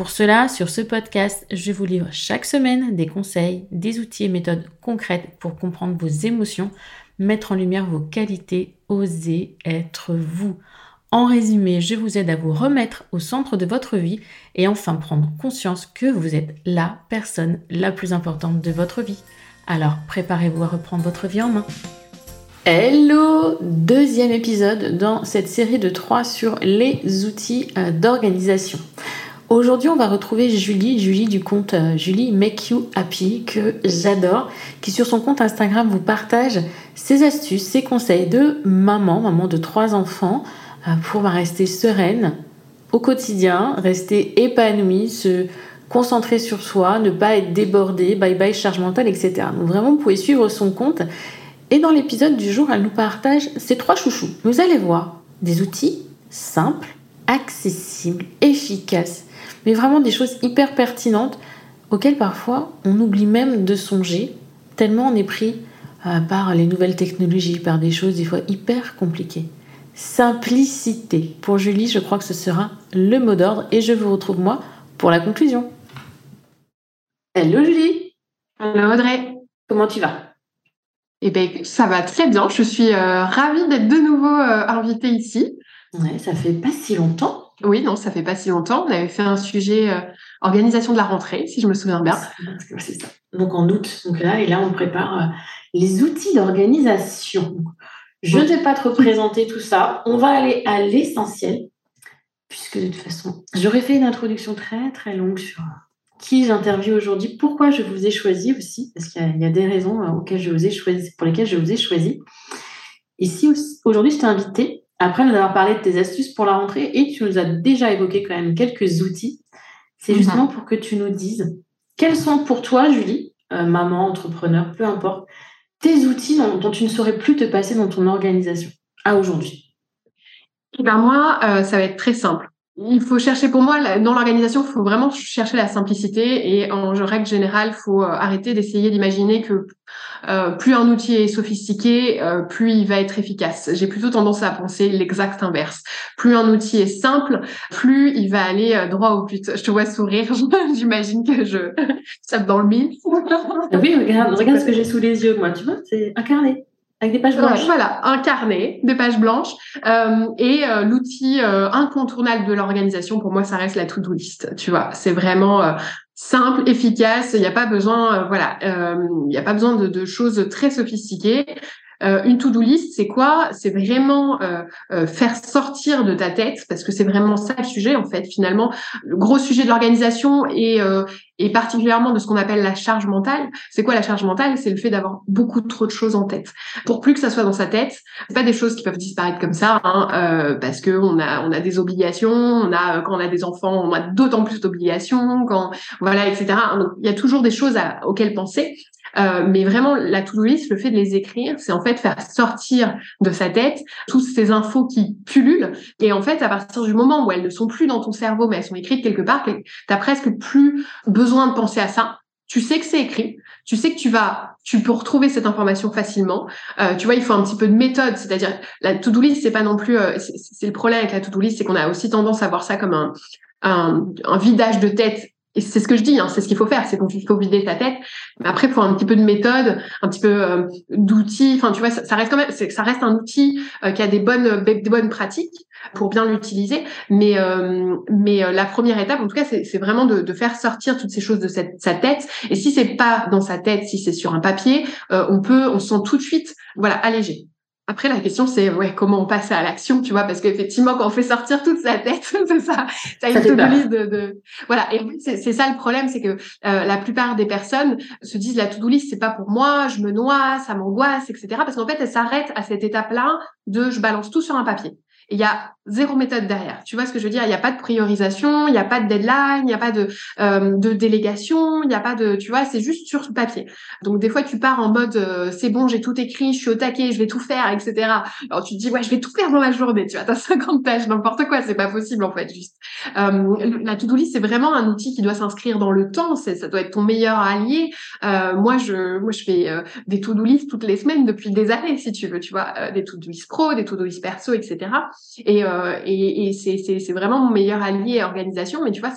Pour cela, sur ce podcast, je vous livre chaque semaine des conseils, des outils et méthodes concrètes pour comprendre vos émotions, mettre en lumière vos qualités, oser être vous. En résumé, je vous aide à vous remettre au centre de votre vie et enfin prendre conscience que vous êtes la personne la plus importante de votre vie. Alors préparez-vous à reprendre votre vie en main. Hello Deuxième épisode dans cette série de trois sur les outils euh, d'organisation. Aujourd'hui, on va retrouver Julie, Julie du compte euh, Julie Make You Happy, que j'adore, qui sur son compte Instagram vous partage ses astuces, ses conseils de maman, maman de trois enfants, euh, pour rester sereine au quotidien, rester épanouie, se concentrer sur soi, ne pas être débordée, bye bye charge mentale, etc. Donc vraiment, vous pouvez suivre son compte. Et dans l'épisode du jour, elle nous partage ses trois chouchous. Vous allez voir des outils simples, accessibles, efficaces mais vraiment des choses hyper pertinentes auxquelles parfois on oublie même de songer, tellement on est pris euh, par les nouvelles technologies, par des choses des fois hyper compliquées. Simplicité. Pour Julie, je crois que ce sera le mot d'ordre et je vous retrouve moi pour la conclusion. Hello Julie Hello Audrey Comment tu vas? Eh bien ça va très bien, je suis euh, ravie d'être de nouveau euh, invitée ici. Ouais, ça fait pas si longtemps. Oui, non, ça fait pas si longtemps. On avait fait un sujet euh, organisation de la rentrée, si je me souviens bien. C'est ça. Donc en août. Donc là, et là, on prépare euh, les outils d'organisation. Je ne vais pas te représenter tout ça. On va aller à l'essentiel, puisque de toute façon, j'aurais fait une introduction très très longue sur qui j'interviewe aujourd'hui, pourquoi je vous ai choisi aussi, parce qu'il y, a des raisons euh, auxquelles je vous ai choisi, pour lesquelles je vous ai choisi. Ici, aujourd'hui, je t'ai invité après nous avoir parlé de tes astuces pour la rentrée et tu nous as déjà évoqué quand même quelques outils, c'est mhm. justement pour que tu nous dises quels sont pour toi, Julie, euh, maman, entrepreneur, peu importe, tes outils dont, tu ne saurais plus te passer dans ton organisation à aujourd'hui? Eh ben moi, euh, ça va être très simple il faut chercher pour moi dans l'organisation, il faut vraiment chercher la simplicité et en règle générale, faut euh, arrêter d'essayer d'imaginer que euh, plus un outil est sophistiqué, euh, plus il va être efficace. J'ai plutôt tendance à penser l'exact inverse. Plus un outil est simple, plus il va aller droit au but. Je te vois sourire, j'imagine que je tape dans le mille. oui, regarde, regarde ce que j'ai sous les yeux, moi, tu vois, c'est incarné. Avec des pages blanches. voilà, un carnet, des pages blanches. Euh, et euh, l'outil euh, incontournable de l'organisation, pour moi, ça reste la to-do list. Tu vois, c'est vraiment euh, simple, efficace. Il n'y a pas besoin, voilà, il n'y a pas besoin de, de, choses très sophistiquées. Euh, une to-do list, c'est quoi? C'est vraiment euh, euh, faire sortir de ta tête, parce que c'est vraiment ça le sujet en fait. Finalement, le gros sujet de l'organisation et, et particulièrement de ce qu'on appelle la charge mentale. C'est quoi la charge mentale? C'est le fait d'avoir beaucoup trop de choses en tête. Pour plus que ça soit dans sa tête, c'est pas des choses qui peuvent disparaître comme ça, hein, parce que on a on a des obligations, on a quand on a des enfants, on a d'autant plus d'obligations, quand voilà, etc. Il y a toujours des choses auxquelles penser. Euh, mais vraiment, la to-do list, le fait de les écrire, c'est en fait faire sortir de sa tête toutes ces infos qui pullulent. Et en fait, à partir du moment où elles ne sont plus dans ton cerveau, mais elles sont écrites quelque part, tu n'as presque plus besoin de penser à ça. Tu sais que c'est écrit, tu sais que tu vas, tu peux retrouver cette information facilement. Euh, tu vois, il faut un petit peu de méthode, c'est-à-dire la to-do list, c'est pas non plus, euh, c'est le problème avec la to-do list, c'est qu'on a aussi tendance à voir ça comme un, un, un vidage de tête et c'est ce que je dis, hein, c'est ce qu'il faut faire, c'est qu'il faut vider ta tête. Mais après, il faut un petit peu de méthode, un petit peu euh, d'outils. Enfin, tu vois, ça, reste quand même, ça reste un outil euh, qui a des bonnes, des bonnes pratiques pour bien l'utiliser. Mais, euh, mais la première étape, en tout cas, c'est vraiment de, de, faire sortir toutes ces choses de sa tête. Et si c'est pas dans sa tête, si c'est sur un papier, on peut, on se sent tout de suite, voilà, allégé Après, la question, c'est ouais, comment on passe à l'action, tu vois, parce qu'effectivement, quand on fait sortir toute sa tête, c'est ça, ça une to-do de, de, Voilà, et c'est ça le problème, c'est que euh, la plupart des personnes se disent la to-do list, c'est pas pour moi, je me noie, ça m'angoisse, etc. Parce qu'en fait, elles s'arrêtent à cette étape-là de je balance tout sur un papier il y a zéro méthode derrière. Tu vois ce que je veux dire? Il n'y a pas de priorisation, il n'y a pas de deadline, il n'y a pas de, euh, de délégation, il n'y a pas de, tu vois, c'est juste sur le papier. Donc des fois tu pars en mode euh, c'est bon, j'ai tout écrit, je suis au taquet, je vais tout faire, etc. Alors tu te dis ouais, je vais tout faire dans la journée. Tu vois, t'as 50 pages, n'importe quoi, c'est pas possible en fait. Juste euh, la to-do list, c'est vraiment un outil qui doit s'inscrire dans le temps. C'est ça doit être ton meilleur allié. Euh, moi je moi je fais euh, des to-do list toutes les semaines depuis des années, si tu veux. Tu vois, des to-do list pro, des to-do list perso, etc. Et, euh, et, et c'est vraiment mon meilleur allié à organisation. Mais tu vois,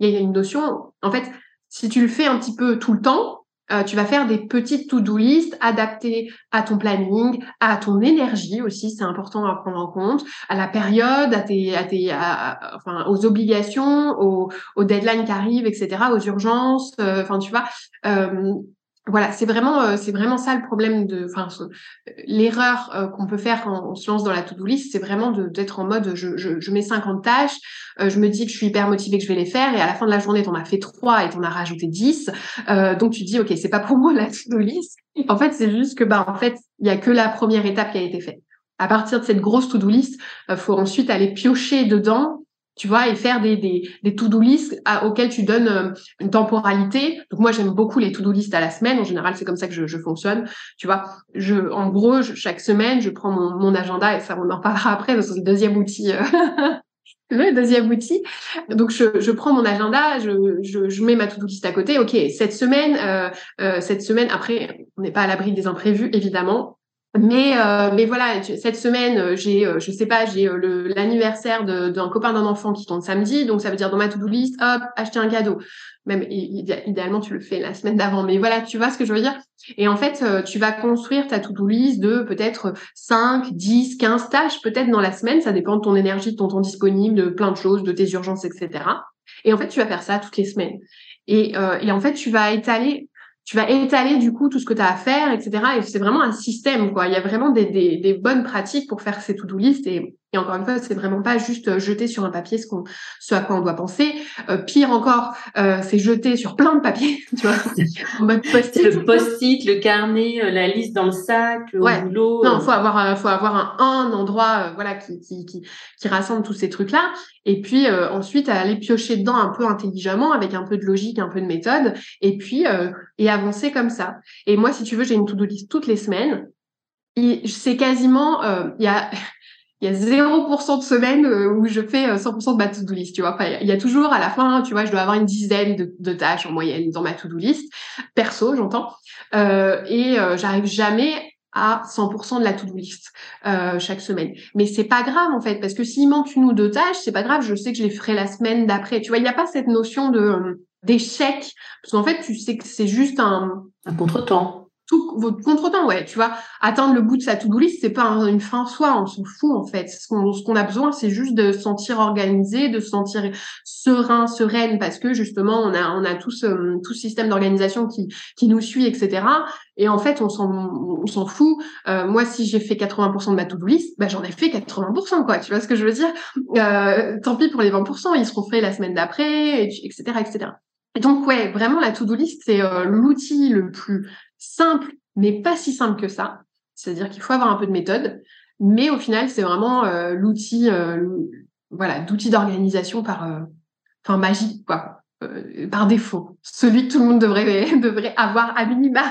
il y a une notion, en fait, si tu le fais un petit peu tout le temps, euh, tu vas faire des petites to-do list adaptées à ton planning, à ton énergie aussi, c'est important à prendre en compte, à la période, à tes, à tes, enfin, aux obligations, aux, aux deadlines qui arrivent, etc., aux urgences. Euh, enfin, tu vois, euh, voilà, c'est vraiment, euh, c'est vraiment ça le problème de, enfin, l'erreur euh, qu'on peut faire quand on se lance dans la to-do list, c'est vraiment d'être en mode, je, je, je, mets 50 tâches, euh, je me dis que je suis hyper motivée que je vais les faire, et à la fin de la journée, t'en as fait trois et t'en as rajouté 10, donc tu dis, ok, c'est pas pour moi la to-do list. En fait, c'est juste que, bah, en fait, il y a que la première étape qui a été faite. À partir de cette grosse to-do list, faut ensuite aller piocher dedans tu vois, et faire des, des, des to-do list auxquelles tu donnes euh, une temporalité. Donc moi, j'aime beaucoup les to-do list à la semaine. En général, c'est comme ça que je, je fonctionne. Tu vois, je, en gros, chaque semaine, je prends mon, mon, agenda et ça, on en parlera après c'est le deuxième outil. Euh, le deuxième outil. Donc, je, je prends mon agenda, je, je, je mets ma to-do list à côté. OK, cette semaine, euh, euh, cette semaine, après, on n'est pas à l'abri des imprévus, évidemment. Mais euh, mais voilà, cette semaine, euh, j'ai euh, je sais pas, j'ai l'anniversaire d'un copain d'un enfant qui tombe samedi, donc ça veut dire dans ma to-do list, hop, acheter un cadeau. Même idéalement tu le fais la semaine d'avant, mais voilà, tu vois ce que je veux dire. Et en fait, tu vas construire ta to-do list de peut-être 5, 10, 15 tâches peut-être dans la semaine, ça dépend de ton énergie, de ton temps disponible, de plein de choses, de tes urgences, etc. Et en fait, tu vas faire ça toutes les semaines. Et, et en fait, tu vas étaler tu vas étaler du coup tout ce que tu as à faire, etc. Et c'est vraiment un système, quoi. Il y a vraiment des, bonnes pratiques pour faire ces to-do list et et encore une fois, c'est vraiment pas juste euh, jeter sur un papier ce, qu'on, ce à quoi on doit penser. Euh, pire encore, euh, c'est jeter sur plein de papiers, tu vois, en mode post-it. Le post-it, le carnet, euh, la liste dans le sac, le ouais. boulot. Non, faut avoir, faut avoir un, un endroit, voilà, qui, qui, qui, qui, rassemble tous ces trucs-là. Et puis ensuite, aller piocher dedans un peu intelligemment, avec un peu de logique, un peu de méthode, et puis et avancer comme ça. Et moi, si tu veux, j'ai une to-do list toutes les semaines. C'est quasiment, il y a il y a 0% de semaines euh, où je fais 100% euh, de ma to-do list, tu vois. il y a toujours à la fin, tu vois, je dois avoir une dizaine de, tâches en moyenne dans ma to-do list, perso, j'entends. Euh, et euh, j'arrive jamais à 100% de la to-do list euh, chaque semaine. Mais c'est pas grave en fait, parce que s'il manque une ou deux tâches, c'est pas grave, je sais que je les ferai la semaine d'après. Tu vois, il n'y a pas cette notion de d'échec, parce qu'en fait, tu sais que c'est juste un... Un contretemps tout votre contre-temps, ouais, tu vois, atteindre le bout de sa to-do list, c'est pas une fin en soi, on s'en fout en fait. Ce qu'on ce qu'on a besoin, c'est juste de se sentir organisé, de se sentir serein, sereine, parce que justement, on a on a tout ce tout système d'organisation qui qui nous suit, etc. Et en fait, on s'en on s'en fout. Euh, moi, si j'ai fait 80% de ma to-do list, bah, j'en ai fait 80%, quoi. Tu vois ce que je veux dire? Euh, Tant pis pour les 20%, ils seront faits la semaine d'après, etc., etc. Et donc, ouais, vraiment, la to-do list, c'est euh, l'outil le plus simple, mais pas si simple que ça. C'est-à-dire qu'il faut avoir un peu de méthode, mais au final, c'est vraiment euh, l'outil, euh, voilà, d'outil d'organisation par, euh, quoi, par défaut. Celui que tout le monde devrait devrait avoir à minima.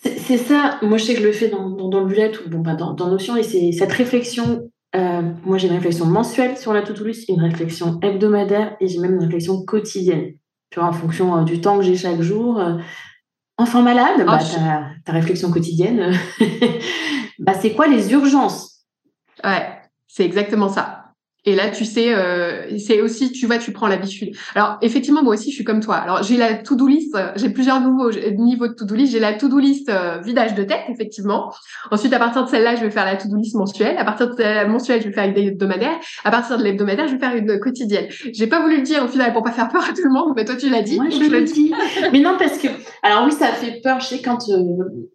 C'est ça. Moi, je sais que je le fais dans, dans, le bullet ou bon, dans, dans Notion, et c'est cette réflexion. moi, j'ai une réflexion mensuelle sur la to-do une réflexion hebdomadaire et j'ai même une réflexion quotidienne. Tu vois, en fonction du temps que j'ai chaque jour, Enfant malade, bah, ta, réflexion quotidienne, bah, c'est quoi les urgences? Ouais, c'est exactement ça. Et là, tu sais, euh, c'est aussi, tu vois, tu prends l'habitude. Alors, effectivement, moi aussi, je suis comme toi. Alors, j'ai la to-do list, euh, j'ai plusieurs nouveaux niveaux de to-do list. J'ai la to-do list euh, vidage de tête, effectivement. Ensuite, à partir de celle-là, je vais faire la to-do list mensuelle. À partir de la mensuelle, je vais faire une hebdomadaire. À partir de l'hebdomadaire, je vais faire une quotidienne. J'ai pas voulu le dire au final pour pas faire peur à tout le monde, mais toi, tu l'as dit. Moi, je, le dis. mais non, parce que, alors oui, ça fait peur. Je sais, quand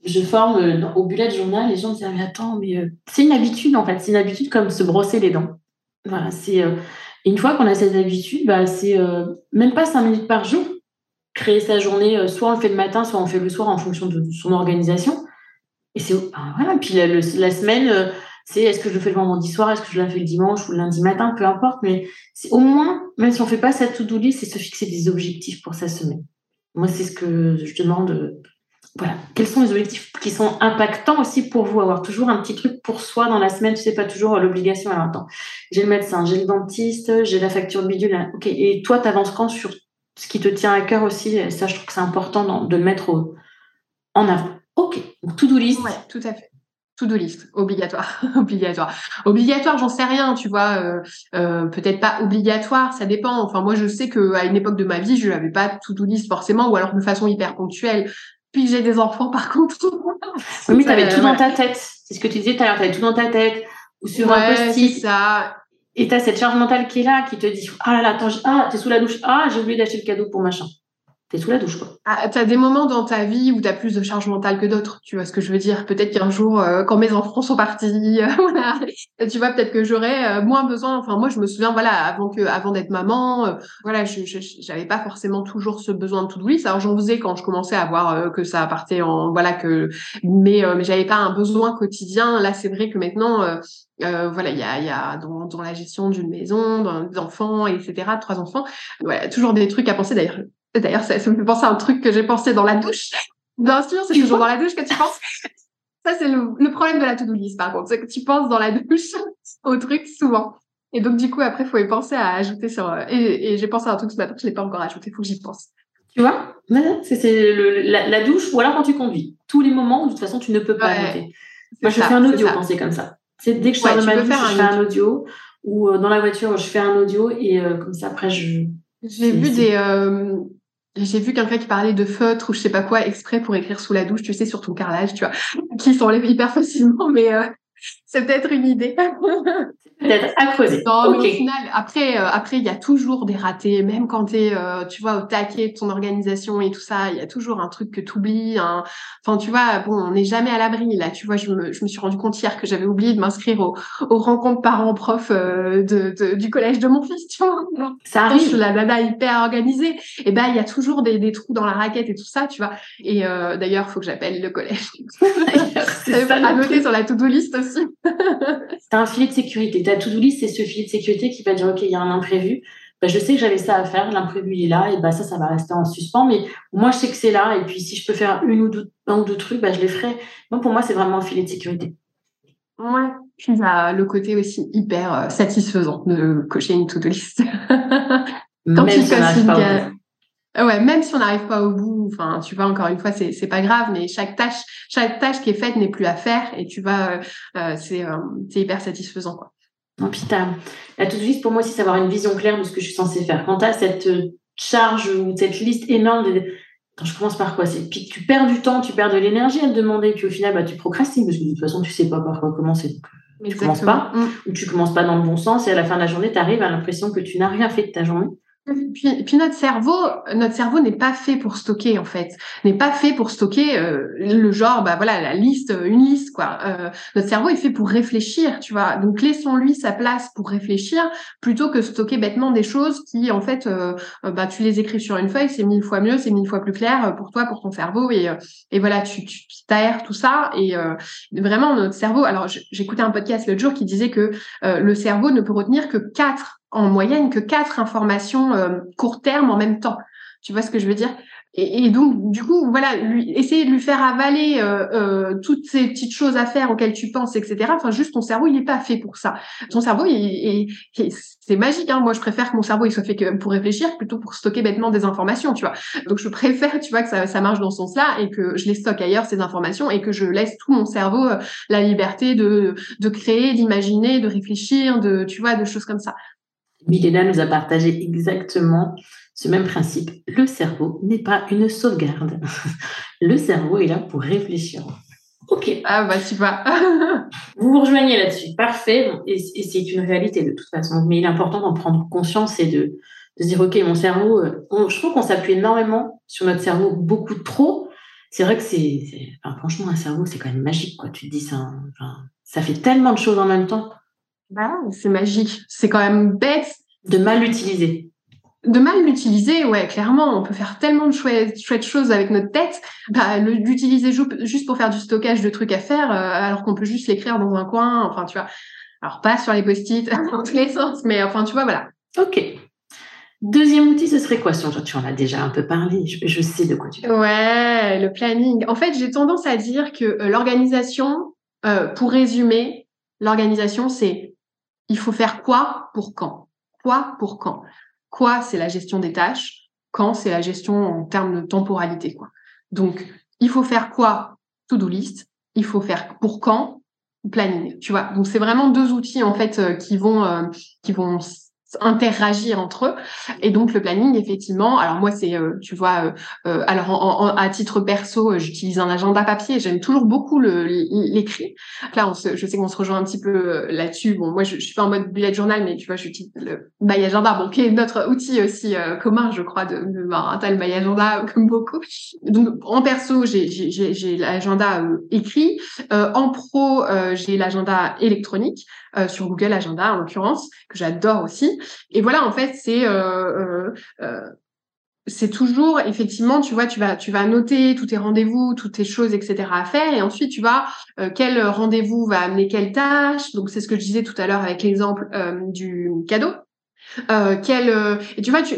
je forme au bullet journal, les gens me disent, ah, mais attends, mais c'est une habitude, en fait. C'est une habitude comme se brosser les dents. Voilà, c'est euh, une fois qu'on a cette habitude, bah, c'est euh, même pas cinq minutes par jour. Créer sa journée, euh, soit on le fait le matin, soit on le fait le soir en fonction de, son organisation. Et c'est bah, voilà. Puis la, la semaine, c'est est-ce que je le fais le vendredi soir, est-ce que je le fais le dimanche ou le lundi matin, peu importe. Mais c'est au moins, même si on fait pas sa to-do c'est se fixer des objectifs pour sa semaine. Moi, c'est ce que je demande voilà, quels sont les objectifs qui sont impactants aussi pour vous Avoir toujours un petit truc pour soi dans la semaine, tu sais pas toujours l'obligation. Alors attends, j'ai le médecin, j'ai le dentiste, j'ai la facture bidule. Hein. Ok, et toi, tu avances quand sur ce qui te tient à cœur aussi? Ça, je trouve que c'est important de le mettre en avant. Ok, to-do list. Ouais, tout à fait. To-do list, obligatoire, obligatoire, obligatoire. J'en sais rien, tu vois. Euh, euh, peut-être pas obligatoire, ça dépend. Enfin, moi, je sais que à une époque de ma vie, je n'avais pas to-do list forcément, ou alors de façon hyper ponctuelle. Puis j'ai des enfants, par contre. oui, mais tu avais tout dans ta tête. C'est ce que tu disais tout à l'heure, tu avais tout dans ta tête. Ou sur un post-it. ça. Et tu as cette charge mentale qui est là, qui te dit Ah là là, attends, ah, t'es sous la douche. Ah, j'ai oublié d'acheter le cadeau pour machin sous la douche, quoi. Ah, tu as des moments dans ta vie où tu as plus de charge mentale que d'autres, tu vois ce que je veux dire? Peut-être qu'un jour, euh, quand mes enfants sont partis, euh, voilà, tu vois, peut-être que j'aurais euh, moins besoin. Enfin, moi, je me souviens, voilà, avant que, avant d'être maman, voilà, je j'avais pas forcément toujours ce besoin de tout list. Alors, j'en faisais quand je commençais à voir que ça partait en, voilà, que, mais, mais j'avais pas un besoin quotidien. Là, c'est vrai que maintenant, voilà, il y a, y a dans, dans, la gestion d'une maison, d'enfants, etc., trois enfants, voilà, toujours des trucs à penser. D'ailleurs, D'ailleurs, ça, me fait penser à un truc que j'ai pensé dans la douche. Bien sûr, c'est toujours dans la douche que tu penses. Ça, c'est le, problème de la to-do list, par contre. C'est que tu penses dans la douche au truc souvent. Et donc, du coup, après, il faut y penser à ajouter sur... Euh, et, j'ai pensé à un truc ce matin, je l'ai pas encore ajouté, il faut que j'y pense. Tu vois? C'est la, la, douche ou alors quand tu conduis. Tous les moments où, de toute façon, tu ne peux pas ajouter. Moi, je fais un audio quand c'est comme ça. C'est dès que je sors de ma douche, je fais un audio. Ou euh, dans la voiture, je fais un audio et euh, comme ça, après, je... J'ai vu des j'ai vu quelqu'un qui parlait de feutre ou je sais pas quoi exprès pour écrire sous la douche, tu sais, sur ton carrelage, tu vois, qui s'enlève hyper facilement, mais euh, c'est peut-être une idée. peut-être à creuser. Non, mais au final, après, euh, après, il y a toujours des ratés, même quand tu es, euh, tu vois, au taquet de ton organisation et tout ça, il y a toujours un truc que tu oublies. Enfin, tu vois, bon, on n'est jamais à l'abri. Là, tu vois, je me, je me suis rendu compte hier que j'avais oublié de m'inscrire au, aux rencontres parents-profs euh, de, du collège de mon fils, tu vois. Ça arrive. la dada hyper organisée. Et ben, il y a toujours des, des trous dans la raquette et tout ça, tu vois. Et d'ailleurs, faut que j'appelle le collège. c'est à noter sur la to-do list aussi. c'est un filet de sécurité la to-do list, c'est ce filet de sécurité qui va dire, OK, il y a un imprévu. Bah, je sais que j'avais ça à faire, l'imprévu il est là, et bah, ça, ça va rester en suspens. Mais moi, je sais que c'est là, et puis si je peux faire une ou deux, un ou deux trucs, bah, je les ferai. Donc, pour moi, c'est vraiment un filet de sécurité. Ouais, puis a le côté aussi hyper euh, satisfaisant de cocher une to-do list. Quand tu coches Ouais, même si on n'arrive pas au bout, enfin, tu vois, encore une fois, c'est c'est pas grave, mais chaque tâche, chaque tâche qui est faite n'est plus à faire, et tu vois, euh, euh, c'est hyper satisfaisant, quoi. Non, puis la to list pour moi aussi, c'est avoir une vision claire de ce que je suis censée faire. Quand tu as cette euh, charge ou cette liste énorme de... Quand je commence par quoi? C'est puis tu perds du temps, tu perds de l'énergie à te demander, puis au final bah, tu procrastines parce que de toute façon tu sais pas par quoi commencer. tu commences pas mm. ou tu commences pas dans le bon sens et à la fin de la journée tu arrives à l'impression que tu n'as rien fait de ta journée puis, notre cerveau, notre cerveau n'est pas fait pour stocker en fait, n'est pas fait pour stocker euh, le genre, bah voilà, la liste, une liste quoi. Euh, notre cerveau est fait pour réfléchir, tu vois. Donc laissons-lui sa place pour réfléchir plutôt que stocker bêtement des choses qui en fait, euh, bah tu les écris sur une feuille, c'est mille fois mieux, c'est mille fois plus clair pour toi, pour ton cerveau et et voilà, tu tu tout ça et vraiment notre cerveau. Alors j'écoutais un podcast l'autre jour qui disait que le cerveau ne peut retenir que quatre en moyenne que quatre informations euh, court terme en même temps. Tu vois ce que je veux dire? Et, donc, du coup, voilà, lui, essayer de lui faire avaler euh, euh, toutes ces petites choses à faire auxquelles tu penses, etc. Enfin, juste ton cerveau, il n'est pas fait pour ça. Ton cerveau, il, c'est magique. Hein. Moi, je préfère que mon cerveau il soit fait que pour réfléchir plutôt pour stocker bêtement des informations, tu vois. Donc, je préfère, tu vois, que ça, ça marche dans ce sens-là et que je les stocke ailleurs ces informations et que je laisse tout mon cerveau euh, la liberté de de créer, d'imaginer, de réfléchir, de tu vois, de choses comme ça. Milena nous a partagé exactement ce même principe. Le cerveau n'est pas une sauvegarde. Le cerveau est là pour réfléchir. Ok. Ah bah vas. vous vous rejoignez là-dessus. Parfait. Et, c'est une réalité de toute façon. Mais il est important d'en prendre conscience et de, de se dire, OK, mon cerveau, euh, je trouve qu'on s'appuie énormément sur notre cerveau, beaucoup trop. C'est vrai que c'est, franchement, un cerveau, c'est quand même magique, quoi. Tu te dis, ça, ça fait tellement de choses en même temps. Bah, c'est magique. C'est quand même bête. De mal l'utiliser de mal l'utiliser, ouais, clairement, on peut faire tellement de chouettes, chouettes choses avec notre tête. Bah, l'utiliser juste pour faire du stockage de trucs à faire, euh, alors qu'on peut juste l'écrire dans un coin. Enfin, tu vois. Alors pas sur les post-it dans tous les sens, mais enfin, tu vois, voilà. Ok. Deuxième outil, ce serait quoi? Tu en as déjà un peu parlé. Je, sais de quoi tu parles. Ouais, le planning. En fait, j'ai tendance à dire que euh, l'organisation, euh, pour résumer, l'organisation, c'est il faut faire quoi pour quand? Quoi pour quand? Quoi, c'est la gestion des tâches? Quand, c'est la gestion en termes de temporalité. Donc, il faut faire quoi? To-do list. Il faut faire pour quand? Planning. Tu vois. Donc, c'est vraiment deux outils en fait euh, qui vont euh, qui vont interagir entre eux. Et donc le planning, effectivement, alors moi c'est, euh, tu vois, euh, euh, alors à titre perso, j'utilise un agenda papier. J'aime toujours beaucoup le, l'écrit. Là, on se, je sais qu'on se rejoint un petit peu là-dessus. Bon, moi je, je suis pas en mode bullet journal, mais tu vois, j'utilise le My Agenda, bon, qui est notre outil aussi commun, je crois, de, de un tel My Agenda comme beaucoup. Donc en perso, j'ai, l'agenda écrit. en pro, j'ai l'agenda électronique. Euh, sur Google Agenda en l'occurrence, que j'adore aussi. Et voilà, en fait, c'est euh, euh, c'est toujours effectivement, tu vois, tu vas tu vas noter tous tes rendez-vous, toutes tes choses, etc. à faire, et ensuite tu vas quel rendez-vous va amener quelle tâche. Donc c'est ce que je disais tout à l'heure avec l'exemple du cadeau. Euh, euh, et tu vois, tu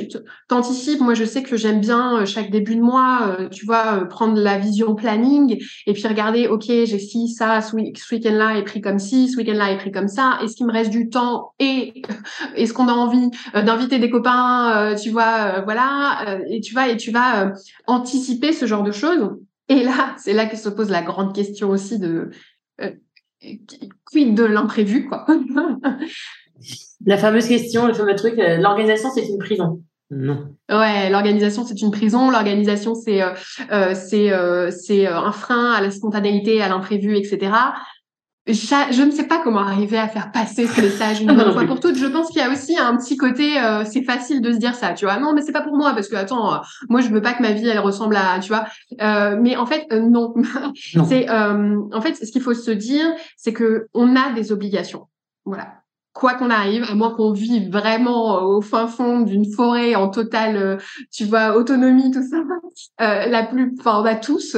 t'anticipes. Moi, je sais que j'aime bien euh, chaque début de mois, euh, tu vois, prendre la vision planning et puis regarder. Ok, j'ai ci, ça, ce, week-end-là est pris comme ci, ce week-end-là est pris comme ça. Est-ce qu'il me reste du temps et est-ce qu'on a envie d'inviter des copains, tu vois, voilà. et tu vas et tu vas anticiper ce genre de choses. Et là, c'est là que se pose la grande question aussi de quid de l'imprévu, quoi? La fameuse question, le fameux truc, euh, l'organisation, c'est une prison. Non. Ouais, l'organisation c'est une prison. L'organisation c'est euh, euh c'est euh, c'est un frein à la spontanéité, à l'imprévu, etc. Je, ne sais pas comment arriver à faire passer ce message une fois pour toutes. Je pense qu'il y a aussi un petit côté, c'est facile de se dire ça, tu vois. Non, mais c'est pas pour moi parce que attends, moi je veux pas que ma vie elle ressemble à, tu vois. mais en fait non. non. c'est en fait ce qu'il faut se dire, c'est que on a des obligations. Voilà quoi qu'on arrive, à moins qu'on vive vraiment euh, au fin fond d'une forêt en totale, euh, tu vois, autonomie, tout ça, euh, la plus, enfin, on a tous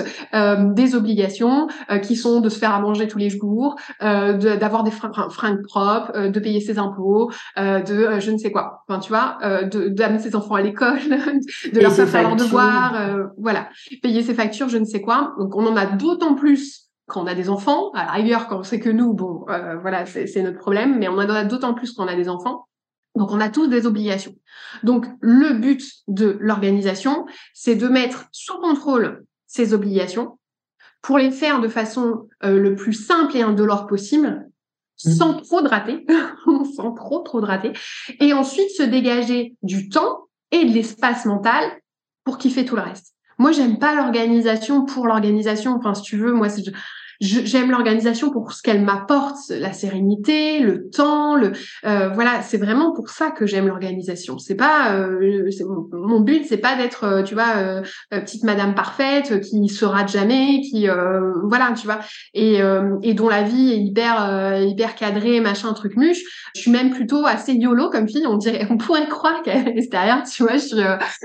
des obligations qui sont de se faire à manger tous les jours, d'avoir des fringues, propres, de payer ses impôts, de je ne sais quoi. Enfin, tu vois, d'amener ses enfants à l'école, de leur faire faire leurs devoirs, voilà, payer ses factures, je ne sais quoi. Donc, on en a d'autant plus quand on a des enfants. À la rigueur, quand c'est que nous, bon, euh, voilà, c'est notre problème, mais on en a d'autant plus quand on a des enfants. Donc, on a tous des obligations. Donc, le but de l'organisation, c'est de mettre sous contrôle ces obligations pour les faire de façon euh, le plus simple et indolore possible, mmh. sans trop de rater, sans trop trop de rater, et ensuite se dégager du temps et de l'espace mental pour kiffer tout le reste. Moi, j'aime pas l'organisation pour l'organisation. Enfin, si tu veux, moi, j'aime l'organisation pour ce qu'elle m'apporte, la sérénité, le temps, le euh, voilà, c'est vraiment pour ça que j'aime l'organisation. C'est pas euh, mon but, c'est pas d'être, euh, tu vois, euh, petite madame parfaite qui se rate jamais, qui voilà, tu vois, et, et dont la vie est hyper hyper cadrée, machin, truc muche. Je suis même plutôt assez yolo comme fille. On dirait, on pourrait croire qu'à l'extérieur, tu vois, je suis,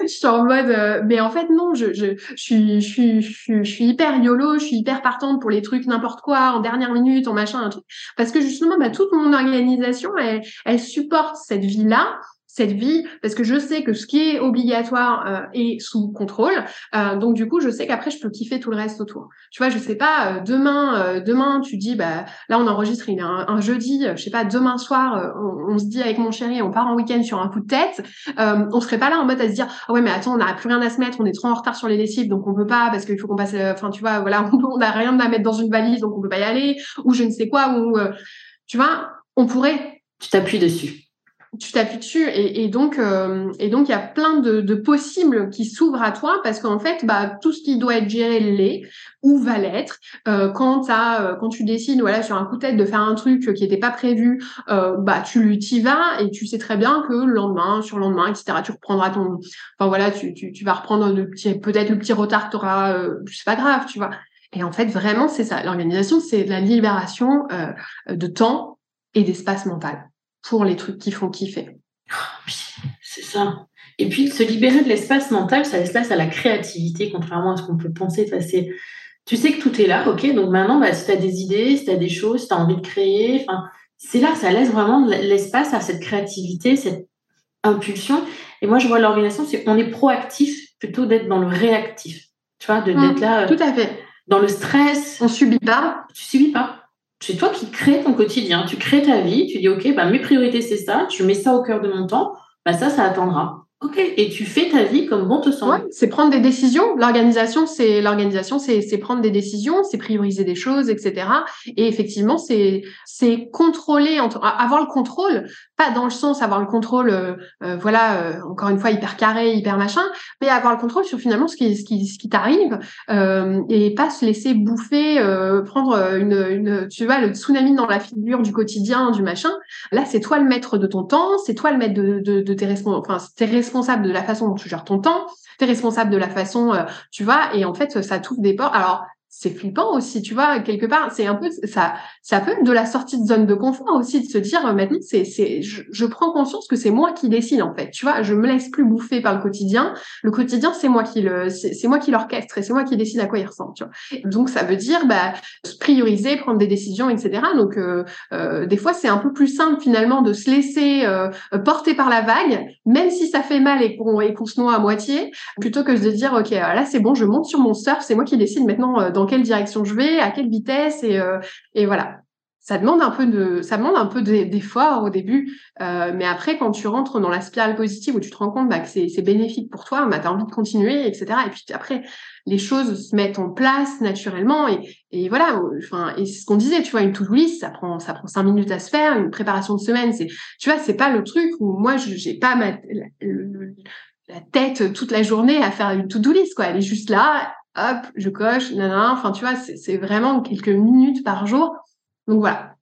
je suis en mode, mais en fait non, je je, je suis je suis je suis hyper yolo, je suis hyper partante pour les trucs n'importe quoi en dernière minute, en machin, un truc. Parce que justement, bah, toute mon organisation, elle, elle supporte cette vie-là cette vie parce que je sais que ce qui est obligatoire euh, est sous contrôle. Euh, donc du coup, je sais qu'après je peux kiffer tout le reste autour. Tu vois, je sais pas. Euh, demain, demain, tu dis bah là on enregistre il un, un jeudi. je sais pas. Demain soir, on, se dit avec mon chéri, on part en week-end sur un coup de tête. on serait pas là en mode à se dire ah ouais mais attends, on n'a plus rien à se mettre, on est trop en retard sur les lessives, donc on peut pas parce qu'il faut qu'on passe. Enfin tu vois, voilà, on n'a rien à mettre dans une valise, donc on peut pas y aller. Ou je ne sais quoi. Ou tu vois, on pourrait. Tu t'appuies dessus tu t'appuies dessus et, donc euh, et donc il y a plein de, possibles qui s'ouvrent à toi parce qu'en fait bah tout ce qui doit être géré l'est ou va l'être. Euh, quand euh, quand tu décides voilà sur un coup de tête de faire un truc qui n'était pas prévu bah tu t'y vas et tu sais très bien que le lendemain sur le lendemain etc tu reprendras ton enfin voilà tu, tu, tu vas reprendre le petit peut-être le petit retard que tu auras c'est pas grave tu vois. Et en fait vraiment c'est ça. L'organisation c'est la libération de temps et d'espace mental pour les trucs qui font kiffer. C'est ça. Et puis, se libérer de l'espace mental, ça laisse place à la créativité, contrairement à ce qu'on peut penser. tu sais que tout est là, ok Donc maintenant, bah, si tu as des idées, si tu as des choses, si tu as envie de créer, c'est là, ça laisse vraiment l'espace à cette créativité, cette impulsion. Et moi, je vois l'organisation, c'est qu'on est proactif plutôt d'être dans le réactif. Tu vois, d'être mmh, là. Tout à fait. Dans le stress. On subit pas. Tu subis pas c'est toi qui crées ton quotidien, tu crées ta vie, tu dis ok, bah mes priorités c'est ça, je mets ça au cœur de mon temps, bah ça, ça attendra. Ok, et tu fais ta vie comme bon te semble. c'est prendre des décisions. L'organisation, c'est l'organisation, c'est prendre des décisions, c'est prioriser des choses, etc. Et effectivement, c'est c'est contrôler, avoir le contrôle, pas dans le sens avoir le contrôle, euh, euh, voilà, euh, encore une fois hyper carré, hyper machin, mais avoir le contrôle sur finalement ce qui ce qui ce qui t'arrive et pas se laisser bouffer, prendre une une tu vois le tsunami dans la figure du quotidien, du machin. Là, c'est toi le maître de ton temps, c'est toi le maître de de, de tes enfin tes responsable de la façon dont tu gères ton temps, tu es responsable de la façon, euh, tu vois, et en fait, ça t'ouvre des portes. Alors, c'est flippant aussi, tu vois, quelque part, c'est un peu ça, ça peut être de la sortie de zone de confort aussi de se dire euh, maintenant c'est c'est je, je, prends conscience que c'est moi qui décide en fait, tu vois, je me laisse plus bouffer par le quotidien. Le quotidien c'est moi qui le c'est moi qui l'orchestre et c'est moi qui décide à quoi il ressemble, tu vois. Donc ça veut dire bah prioriser, prendre des décisions, etc. Donc euh, euh, des fois c'est un peu plus simple finalement de se laisser euh, porter par la vague, même si ça fait mal et qu'on et qu'on se noie à moitié, plutôt que de dire ok là c'est bon, je monte sur mon surf, c'est moi qui décide maintenant dans quelle direction je vais, à quelle vitesse et, euh, et voilà. Ça demande un peu de, ça demande un peu d'effort au début, euh, mais après quand tu rentres dans la spirale positive où tu te rends compte bah, que c'est bénéfique pour toi, bah, tu as envie de continuer, etc. Et puis après les choses se mettent en place naturellement et, et voilà. Enfin et c'est ce qu'on disait, tu vois, une to-do list, ça prend ça prend cinq minutes à se faire, une préparation de semaine, c'est tu vois, c'est pas le truc où moi j'ai pas ma, la tête toute la journée à faire une to-do list quoi. Elle est juste là, hop, je coche, nanana. Enfin, tu vois, c'est vraiment quelques minutes par jour. Donc voilà.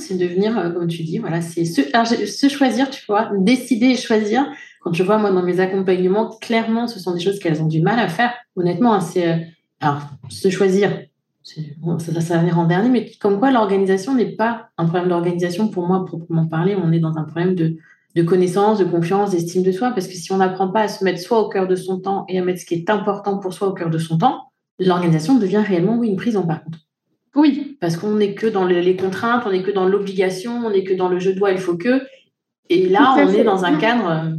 C'est devenir, euh, comme tu dis, voilà, c'est se, choisir, tu vois, décider et choisir. Quand je vois, moi, dans mes accompagnements, clairement, ce sont des choses qu'elles ont du mal à faire. Honnêtement, hein, c'est. Euh, alors, se choisir, ça, ça, va venir en dernier, mais comme quoi l'organisation n'est pas un problème d'organisation pour moi, proprement parler. On est dans un problème de de connaissance, de confiance, d'estime de soi, parce que si on n'apprend pas à se mettre soi au cœur de son temps et à mettre ce qui est important pour soi au cœur de son temps, l'organisation devient réellement oui, une prison par contre. Oui. Parce qu'on n'est que dans les contraintes, on n'est que dans l'obligation, on n'est que dans le je dois, il faut que. Et là, on est dans un cadre euh,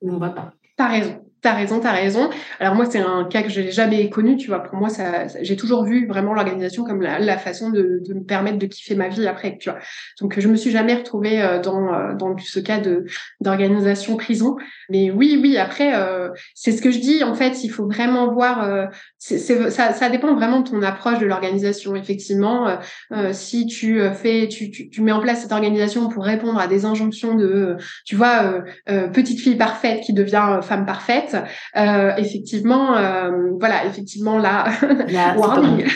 où on ne va pas. T'as raison. T'as raison, t'as raison. Alors moi, c'est un cas que je n'ai jamais connu, tu vois. Pour moi, ça, j'ai toujours vu vraiment l'organisation comme la, façon de, me permettre de kiffer ma vie après, tu vois. Donc, je me suis jamais retrouvée euh, dans, euh, dans ce cas de d'organisation prison. Mais oui, oui. Après, euh, c'est ce que je dis. En fait, il faut vraiment voir. ça, dépend vraiment de ton approche de l'organisation. Effectivement, si tu fais, tu, tu, mets en place cette organisation pour répondre à des injonctions de, tu vois, petite fille parfaite qui devient femme parfaite euh, effectivement, euh, voilà, effectivement là, warning.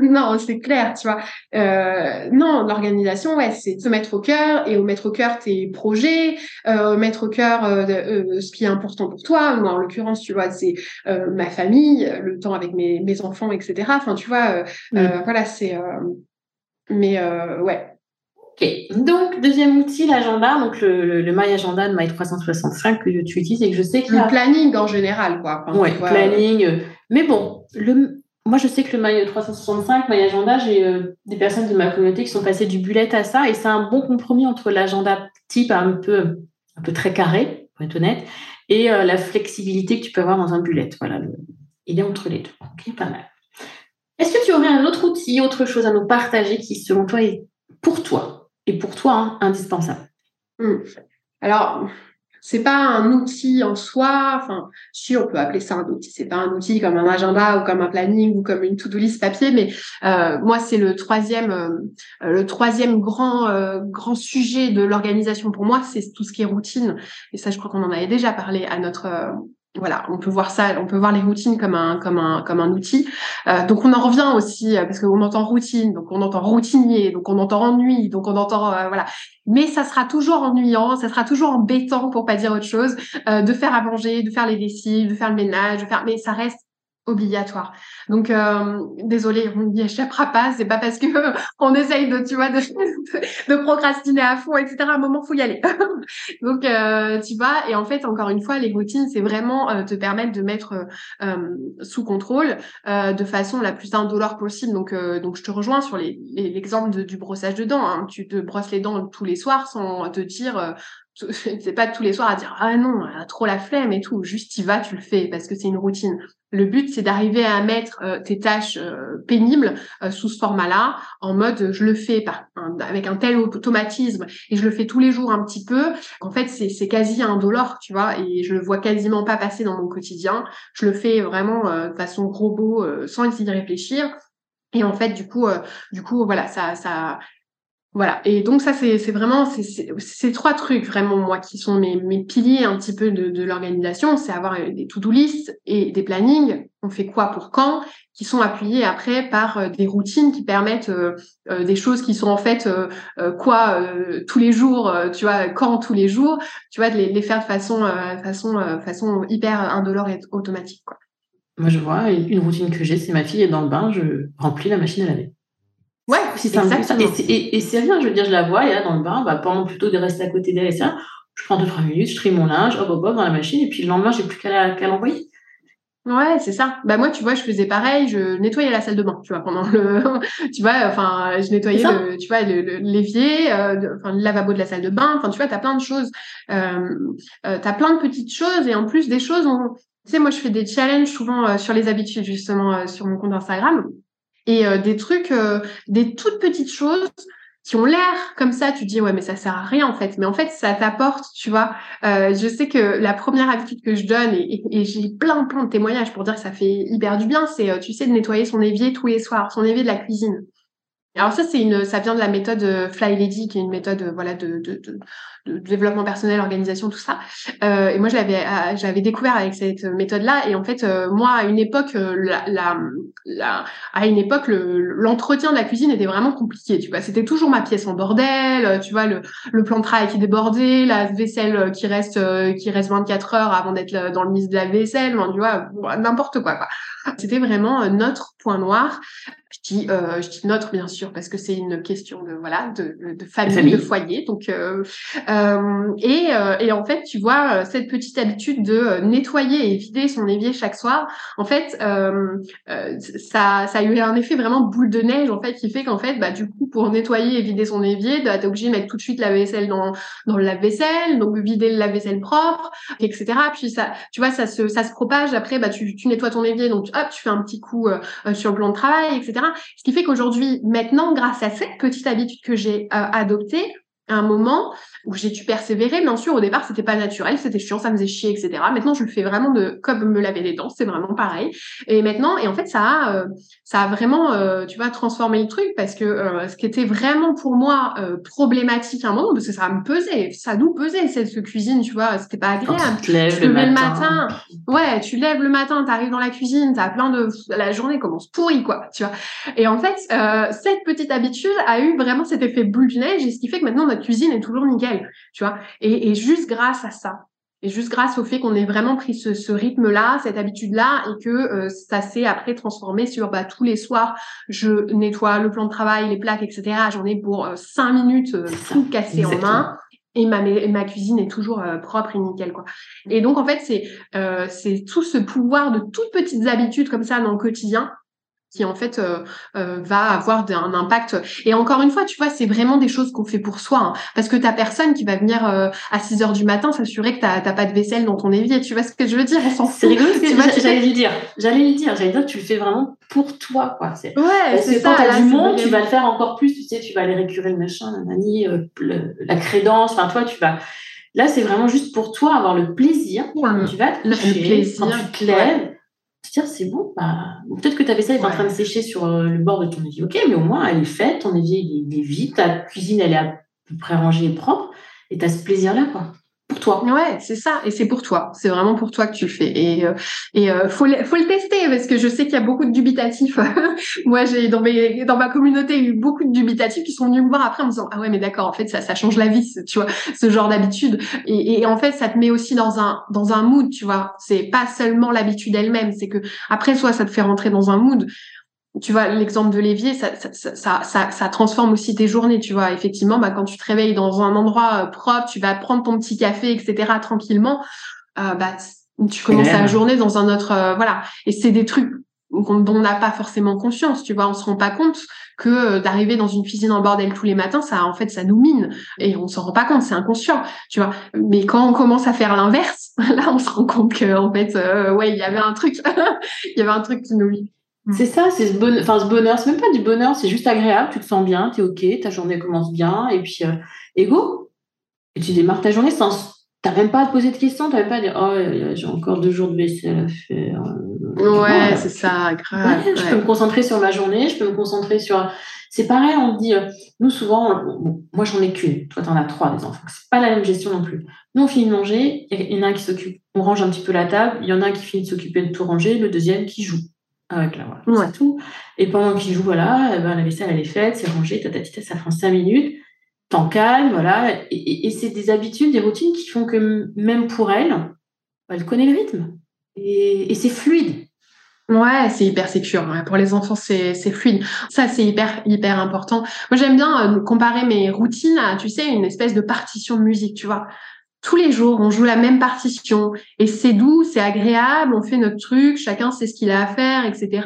non, c'est clair, tu vois. Euh, non, l'organisation, ouais, c'est se mettre au cœur et au mettre au cœur tes projets, mettre au cœur ce qui est important pour toi. Moi, en l'occurrence, tu vois, c'est ma famille, le temps avec mes, mes enfants, etc. Enfin, tu vois, voilà, c'est. mais ouais, Ok, donc deuxième outil, l'agenda, donc le, le, My Agenda de My 365 que tu utilises et que je sais que... Le planning en général, quoi. Oui, planning. Euh, mais bon, le, moi je sais que le My 365, My Agenda, j'ai euh, des personnes de ma communauté qui sont passées du bullet à ça et c'est un bon compromis entre l'agenda type un peu un peu très carré, pour être honnête, et la flexibilité que tu peux avoir dans un bullet. Voilà, il est entre les deux. Ok, pas mal. Est-ce que tu aurais un autre outil, autre chose à nous partager qui, selon toi, est pour toi? Et pour toi hein, indispensable hmm. Alors, c'est pas un outil en soi. Enfin, si on peut appeler ça un outil, c'est pas un outil comme un agenda ou comme un planning ou comme une to-do list papier, mais euh, moi c'est le troisième, euh, le troisième grand euh, grand sujet de l'organisation pour moi, c'est tout ce qui est routine. Et ça, je crois qu'on en avait déjà parlé à notre voilà, on peut voir ça, on peut voir les routines comme un comme un comme un outil. Euh, donc on en revient aussi euh, parce qu'on entend routine, donc on entend routinier, donc on entend ennui, donc on entend euh, voilà. Mais ça sera toujours ennuyant, ça sera toujours embêtant pour pas dire autre chose, de faire à manger, de faire les lessives, de faire le ménage, de faire. Mais ça reste obligatoire. Donc euh, désolé, on n'y échappera pas. C'est pas parce que on essaye de, tu vois, de, de, procrastiner à fond, etc. À un moment, faut y aller. Donc euh, tu vois, et en fait, encore une fois, les routines, c'est vraiment euh, te permettre de mettre euh, sous contrôle de façon la plus indolore possible. Donc donc je te rejoins sur l'exemple du brossage de dents. Hein. Tu te brosses les dents tous les soirs sans te dire c'est pas tous les soirs à dire ah non trop la flemme et tout. Juste y vas tu le fais parce que c'est une routine. Le but c'est d'arriver à mettre euh, tes tâches euh, pénibles euh, sous ce format là en mode je le fais par avec un tel automatisme et je le fais tous les jours un petit peu. En fait c'est c'est quasi indolore tu vois et je le vois quasiment pas passer dans mon quotidien. Je le fais vraiment de façon robot sans essayer de réfléchir. Et en fait, du coup, du coup, voilà, ça, ça, voilà. Et donc ça, c'est vraiment ces trois trucs vraiment moi qui sont mes, piliers un petit peu de, l'organisation, c'est avoir des to-do list et des plannings. On fait quoi pour quand, qui sont appuyés après par euh, des routines qui permettent euh, euh, des choses qui sont en fait quoi tous les jours, tu vois, quand tous les jours, tu vois, de les, faire de façon façon façon hyper indolore et automatique. Moi je vois une routine que j'ai, c'est ma fille est dans le bain, je remplis la machine à laver. Ouais, c'est ça. Et, c'est rien, je veux dire, je la vois, et là, dans le bain, bah, pendant plutôt de rester à côté d'elle et ça, je prends 2-3 minutes, je trie mon linge, hop, hop, hop, dans la machine, et puis le lendemain, j'ai plus qu'à l'envoyer. Ouais, c'est ça. Bah moi, tu vois, je faisais pareil. Je nettoyais la salle de bain, tu vois, pendant le, tu vois, enfin, je nettoyais le, tu vois, l'évier, euh, enfin, le lavabo de la salle de bain. Enfin, tu vois, t'as plein de choses. Euh, euh, t'as plein de petites choses et en plus des choses. On... Tu sais, moi, je fais des challenges souvent sur les habitudes justement sur mon compte Instagram et euh, des trucs, euh, des toutes petites choses qui ont l'air comme ça, tu dis ouais mais ça sert à rien en fait, mais en fait ça t'apporte, tu vois. Euh, je sais que la première habitude que je donne et, j'ai plein plein de témoignages pour dire que ça fait hyper du bien, c'est tu sais de nettoyer son évier tous les soirs, son évier de la cuisine. Alors ça c'est une, ça vient de la méthode Fly Lady qui est une méthode voilà de, de, de de développement personnel, organisation, tout ça. Euh, et moi, je l'avais, euh, j'avais découvert avec cette méthode-là. Et en fait, euh, moi, à une époque, euh, la, la, la, à une époque, l'entretien de la cuisine était vraiment compliqué. Tu vois, c'était toujours ma pièce en bordel. Tu vois, le, le plan de travail qui débordait, la vaisselle qui reste, qui reste 24 heures avant d'être dans le mise de la vaisselle. tu vois, n'importe quoi. quoi. C'était vraiment notre point noir. Je dis, euh, je dis notre bien sûr parce que c'est une question de voilà de, de famille, de foyer. Donc euh, euh, et, euh, et en fait, tu vois, euh, cette petite habitude de nettoyer et vider son évier chaque soir, en fait, euh, ça, ça a eu un effet vraiment boule de neige, en fait, qui fait qu'en fait, bah, du coup, pour nettoyer et vider son évier, bah, t'es obligé de mettre tout de suite la vaisselle dans, dans le lave-vaisselle, donc vider le lave-vaisselle propre, etc. Puis ça, tu vois, ça se, ça se propage. Après, bah, tu, tu nettoies ton évier, donc hop, tu fais un petit coup sur le plan de travail, etc. Ce qui fait qu'aujourd'hui, maintenant, grâce à cette petite habitude que j'ai adoptée, un moment où j'ai dû persévérer. Bien sûr, au départ, c'était pas naturel, c'était chiant, ça me faisait chier, etc. Maintenant, je le fais vraiment de comme me laver les dents, c'est vraiment pareil. Et maintenant, et en fait, ça a, euh, ça a vraiment, euh, tu vois, transformé le truc parce que euh, ce qui était vraiment pour moi problématique à un moment, parce que ça me pesait, ça nous pesait cette cuisine, tu vois, c'était pas agréable. tu te lèves le, matin. ouais, tu lèves le matin, t'arrives dans la cuisine, t'as plein de, la journée commence pourrie, quoi, tu vois. Et en fait, cette petite habitude a eu vraiment cet effet boule de neige, et ce qui fait que maintenant cuisine est toujours nickel, tu vois. Et, juste grâce à ça, et juste grâce au fait qu'on ait vraiment pris ce, rythme-là, cette habitude-là, et que euh, ça s'est après transformé sur bah, tous les soirs, je nettoie le plan de travail, les plaques, etc. J'en ai pour euh, cinq minutes euh, tout cassé en main. Et ma, ma cuisine est toujours propre et nickel quoi. Et donc en fait c'est c'est tout ce pouvoir de toutes petites habitudes comme ça dans le quotidien qui en fait euh, euh, va avoir un impact. Et encore une fois, tu vois, c'est vraiment des choses qu'on fait pour soi, hein. parce que t'as personne qui va venir euh, à 6 heures du matin s'assurer que t'as pas de vaisselle dans ton évier. Tu vois ce que je veux dire? On s'en C'est rigolo, j'allais le dire. J'allais le dire. J'allais dire, tu le fais vraiment pour toi, quoi. Ouais, c'est ça. Quand t'as du monde, tu vas le faire encore plus. Tu sais, tu vas aller récurer le machin, la, la crédence. Enfin, toi, tu vas. Là, c'est vraiment juste pour toi avoir le plaisir. Tu vas te coucher, le plaisir. quand tu te lèves c'est bon, bah, peut-être que ta vaisselle est en train de sécher sur euh, le bord de ton évier. Ok, mais au moins elle est faite, ton évier il est, vide, ta cuisine elle est à peu près rangée et propre, et tu as ce plaisir-là, quoi Ouais, c'est ça. Et c'est pour toi. C'est vraiment pour toi que tu le fais. Et euh, et euh, faut le, faut le tester parce que je sais qu'il y a beaucoup de dubitatifs. Moi, j'ai dans dans ma communauté eu beaucoup de dubitatifs qui sont venus me voir après en me disant ah ouais mais d'accord en fait ça ça change la vie tu vois ce genre d'habitude et, et en fait ça te met aussi dans un dans un mood tu vois c'est pas seulement l'habitude elle-même c'est que après soit ça te fait rentrer dans un mood tu vois, l'exemple de l'évier, ça ça, ça, ça, transforme aussi tes journées, tu vois. Effectivement, bah, quand tu te réveilles dans un endroit euh, propre, tu vas prendre ton petit café, etc., tranquillement, euh, bah, tu commences la journée dans un autre... Euh, voilà. Et c'est des trucs dont on n'a pas forcément conscience, tu vois. On se rend pas compte que d'arriver dans une cuisine en bordel tous les matins, ça, en fait, ça nous mine. Et on s'en rend pas compte, c'est inconscient, tu vois. Mais quand on commence à faire l'inverse, là, on se rend compte que, en fait, ouais, il y avait un truc, il y avait un truc qui nous. C'est ça, c'est ce bonheur. Enfin, ce bonheur, c'est même pas du bonheur, c'est juste agréable. Tu te sens bien, tu es OK, ta journée commence bien, et puis, euh, Et tu démarres ta journée sans. T'as même pas à te poser de questions, t'as même pas à dire Oh, j'ai encore deux jours de vaisselle à faire. Ouais, c'est ça, grave. Je peux me concentrer sur ma journée, je peux me concentrer sur. C'est pareil, on dit, euh, nous souvent, moi j'en ai qu'une, toi t'en as trois des enfants, c'est pas la même gestion non plus. Nous on finit de manger, il y en a un qui s'occupe, on range un petit peu la table, il y en a un qui finit de s'occuper de tout ranger, le deuxième qui joue avec la voilà, tout. Et pendant qu'il joue, voilà, eh ben, la vaisselle elle est faite, c'est rangé, ça prend cinq minutes, temps calme, voilà. Et, c'est des habitudes, des routines qui font que même pour elle, elle connaît le rythme. Et, c'est fluide. Ouais, c'est hyper sécure. Pour les enfants, c'est fluide. Ça, c'est hyper, hyper important. Moi, j'aime bien euh, comparer mes routines à, tu sais, une espèce de partition de musique, tu vois tous les jours, on joue la même partition et c'est doux, c'est agréable, on fait notre truc, chacun sait ce qu'il a à faire, etc.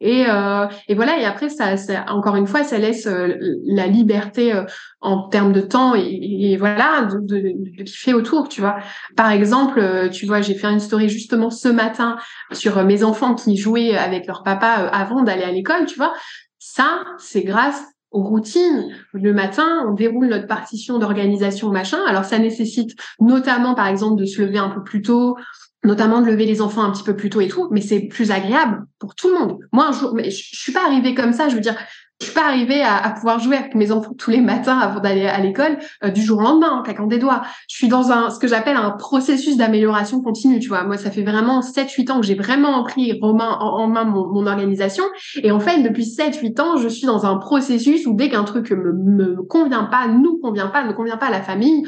Et, euh, et voilà, et après, ça, ça, encore une fois, ça laisse euh, la liberté euh, en termes de temps et, voilà, de, de, de, kiffer autour, tu vois. Par exemple, euh, tu vois, j'ai fait une story justement ce matin sur mes enfants qui jouaient avec leur papa avant d'aller à l'école, tu vois. Ça, c'est grâce aux routines. Le matin, on déroule notre partition d'organisation, machin. Alors, ça nécessite notamment, par exemple, de se lever un peu plus tôt, notamment de lever les enfants un petit peu plus tôt et tout, mais c'est plus agréable pour tout le monde. Moi, un jour, je, je suis pas arrivée comme ça. Je veux dire, je suis pas arrivée à, pouvoir jouer avec mes enfants tous les matins avant d'aller à l'école euh, du jour au lendemain en claquant des doigts. Je suis dans un ce que j'appelle un processus d'amélioration continue, tu vois. Moi, ça fait vraiment 7 8 ans que j'ai vraiment pris en main en, main mon, mon, organisation et en fait, depuis 7 8 ans, je suis dans un processus où dès qu'un truc me, me convient pas, nous convient pas, ne convient pas à la famille,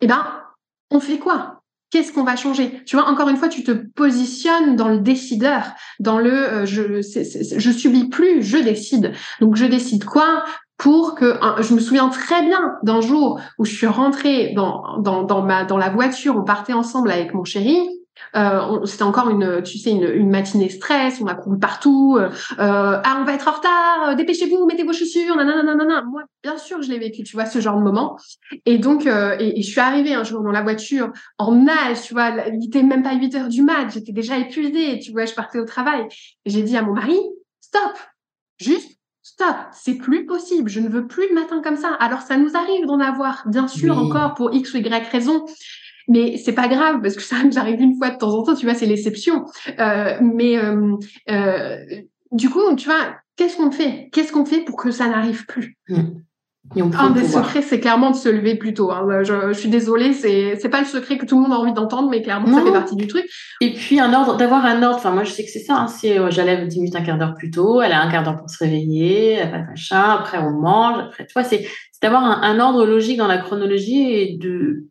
eh ben on fait quoi? Qu'est-ce qu'on va changer? Tu vois, encore une fois, tu te positionnes dans le décideur, dans le euh, je, je subis plus, je décide. Donc je décide quoi? Pour que je me souviens très bien d'un jour où je suis rentrée dans, dans, ma dans la voiture, on partait ensemble avec mon chéri euh, C'était encore une, tu sais, une, une, matinée stress. On a couru partout. Euh, euh, ah, on va être en retard. Dépêchez-vous, mettez vos chaussures. Nanana, Moi, bien sûr, je l'ai vécu. Tu vois ce genre de moment. Et donc, euh, et, et, je suis arrivée un jour dans la voiture en nage. Tu vois, il était même pas 8 heures du mat. J'étais déjà épuisée. Tu vois, je partais au travail. J'ai dit à mon mari, stop, juste stop, c'est plus possible, je ne veux plus de matin comme ça. Alors ça nous arrive d'en avoir, bien sûr, encore pour X ou Y raison, mais c'est pas grave parce que ça nous arrive une fois de temps en temps, tu vois, c'est l'exception. Euh, mais euh, euh, du coup, tu vois, qu'est-ce qu'on fait? Qu'est-ce qu'on fait pour que ça n'arrive plus? Mmh. Un des secrets, c'est clairement de se lever plus tôt. Hein. Je, suis désolée, c'est c'est pas le secret que tout le monde a envie d'entendre, mais clairement ça fait partie du truc. Et puis un ordre, d'avoir un ordre. Enfin moi je sais que c'est ça. Hein. c'est j'allève 10 minutes, un quart d'heure plus tôt. Elle a un quart d'heure pour se réveiller. Elle machin. Après on mange. Après tu vois c'est d'avoir un, un, ordre logique dans la chronologie et de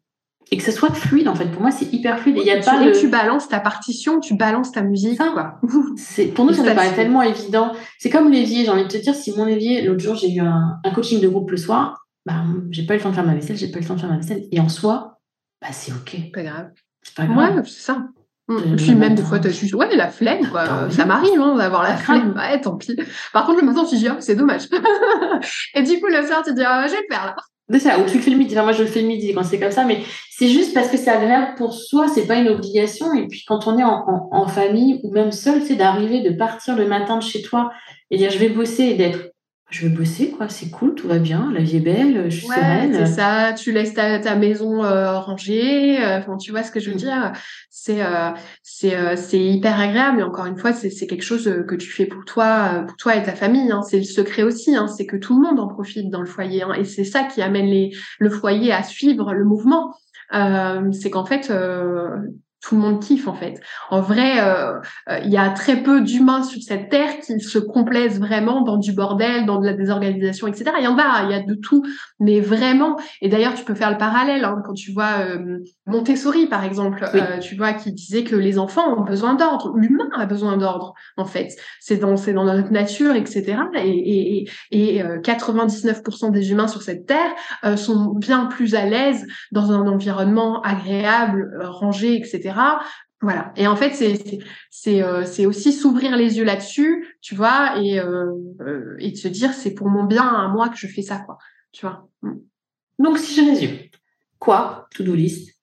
et que ce soit fluide en fait. Pour moi, c'est hyper fluide. Il y a pas de... tu balances ta partition, tu balances ta musique. quoi. C'est pour nous, ça paraît tellement évident. C'est comme l'évier. J'ai envie de te dire, si mon évier, l'autre jour, j'ai eu un, un, coaching de groupe le soir, bah, j'ai pas eu le temps de faire ma vaisselle, j'ai pas eu le temps de faire ma vaisselle. Et en soi, bah, c'est ok. Pas grave. C'est pas grave. Ouais, c'est ça. Mm. Puis même des fois, tu as juste, ouais, la flemme, quoi. Ça m'arrive, hein, d'avoir la flemme. Ouais, tant pis. Par contre, le matin, tu dis, oh, c'est dommage. et du coup, le soir, tu dis, ah, je vais le faire, là. C'est ça, ou tu le fais le midi. Enfin, moi, je le fais le midi quand c'est comme ça, mais c'est juste parce que c'est agréable pour soi, c'est pas une obligation. Et puis, quand on est en, en famille ou même seul, c'est d'arriver, de partir le matin de chez toi et dire, je vais bosser et d'être je veux bosser, quoi. C'est cool, tout va bien, la vie est belle, je suis ouais, C'est ça, tu laisses ta, ta maison euh, rangée. Euh, enfin, tu vois ce que je veux mm. dire. C'est euh, c'est euh, c'est hyper agréable. Et encore une fois, c'est c'est quelque chose que tu fais pour toi, pour toi et ta famille. Hein. C'est le secret aussi. Hein. C'est que tout le monde en profite dans le foyer. Hein. Et c'est ça qui amène les le foyer à suivre le mouvement. c'est qu'en fait tout le monde kiffe en fait. En vrai, euh, euh, il y a très peu d'humains sur cette terre qui se complaisent vraiment dans du bordel, dans de la désorganisation, etc. Il y en a, il y a de tout, mais vraiment. Et d'ailleurs, tu peux faire le parallèle hein, quand tu vois euh, Montessori, par exemple, tu vois, qui disait que les enfants ont besoin d'ordre, l'humain a besoin d'ordre, en fait. C'est dans, c'est dans notre nature, etc. Et, et, et 99% des humains sur cette terre sont bien plus à l'aise dans un environnement agréable, rangé, etc voilà. Et en fait, c'est c'est euh, c'est aussi s'ouvrir les yeux là-dessus, tu vois, et euh, euh, et de se dire c'est pour mon bien à moi que je fais ça, quoi. Tu vois. Mm. Donc si je résume, quoi, to-do list,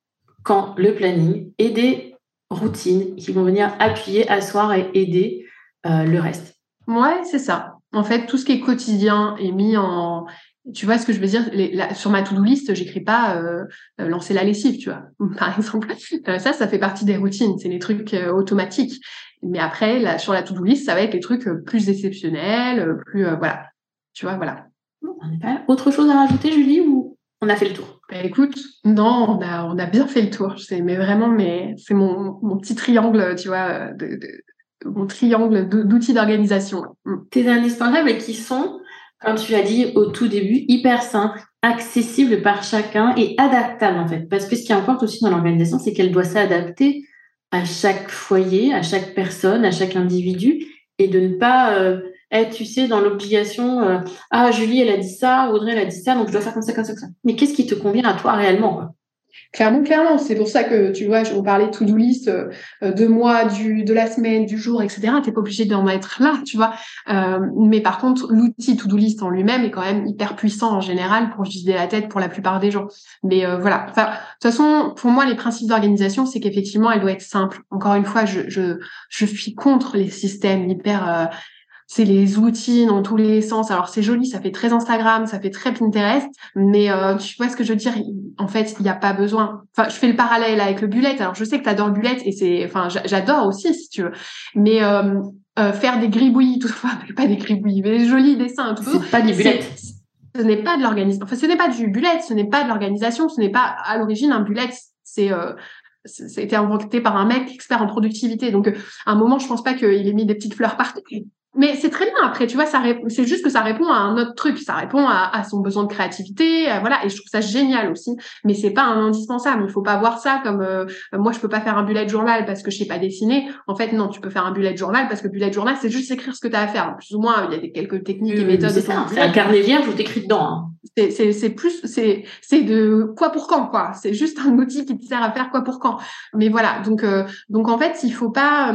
quand le planning et des routines qui vont venir appuyer, asseoir et aider le reste? Ouais, c'est ça. En fait, tout ce qui est quotidien est mis en tu vois ce que je veux dire? Sur ma to-do list, j'écris pas euh, euh, lancer la lessive, tu vois, par exemple. Euh, ça, ça fait partie des routines, c'est les trucs automatiques. Mais après, là, sur la to-do list, ça va être les trucs plus exceptionnels, plus voilà. Tu vois, voilà. Autre chose à rajouter, Julie, ou on a fait le tour? Bah, Écoute, non, on a, on a bien fait le tour. C'est mais vraiment, mais c'est mon, mon petit triangle, tu vois, de, de mon triangle d'outils d'organisation. Tes indispensables qui sont comme tu l'as dit au tout début, hyper simple, accessible par chacun et adaptable en fait. Parce que ce qui importe aussi dans l'organisation, c'est qu'elle doit s'adapter à chaque foyer, à chaque personne, à chaque individu et de ne pas euh, être, tu sais, dans l'obligation euh, ah Julie elle a dit ça, Audrey elle a dit ça, donc je dois faire comme ça, comme ça, comme ça. Mais qu'est-ce qui te convient à toi réellement Clairement, clairement. C'est pour ça que, tu vois, on parlait to-do list euh, de mois, du, de la semaine, du jour, etc. T'es pas obligé d'en être là, tu vois. Euh, mais par contre, l'outil to-do list en lui-même est quand même hyper puissant en général pour vider la tête pour la plupart des gens. Mais euh, voilà. Enfin, de toute façon, pour moi, les principes d'organisation, c'est qu'effectivement, elle doit être simple. Encore une fois, je, je, je suis contre les systèmes hyper c'est les outils dans tous les sens. Alors c'est joli, ça fait très Instagram, ça fait très Pinterest, mais euh, tu vois ce que je veux dire? En fait, il n'y a pas besoin. Enfin, je fais le parallèle avec le bullet. Alors je sais que tu adores le bullet et c'est, enfin, j'adore aussi si tu veux. Mais euh, euh, faire des gribouillis, tout enfin, pas des gribouillis, mais des jolis dessins, tout C'est pas des bullets. Ce n'est pas de l'organisation. Enfin, ce n'est pas du bullet, ce n'est pas de l'organisation, ce n'est pas à l'origine un bullet. C'est ça a été inventé par un mec expert en productivité. Donc, à un moment, je pense pas qu'il ait mis des petites fleurs partout mais c'est très bien après, tu vois, ça c'est juste que ça répond à un autre truc, ça répond à, à son besoin de créativité, euh, voilà, et je trouve ça génial aussi. Mais c'est pas un indispensable, il faut pas voir ça comme euh, moi je peux pas faire un bullet journal parce que je sais pas dessiner. En fait, non, tu peux faire un bullet journal parce que bullet journal c'est juste écrire ce que tu as à faire. Plus ou moins, il y a des, quelques techniques et méthodes. C'est un carnet vierge où t'écris dedans. Hein. C'est c'est plus c'est c'est de quoi pour quand quoi. C'est juste un outil qui te sert à faire quoi pour quand. Mais voilà, donc euh, donc en fait, il faut pas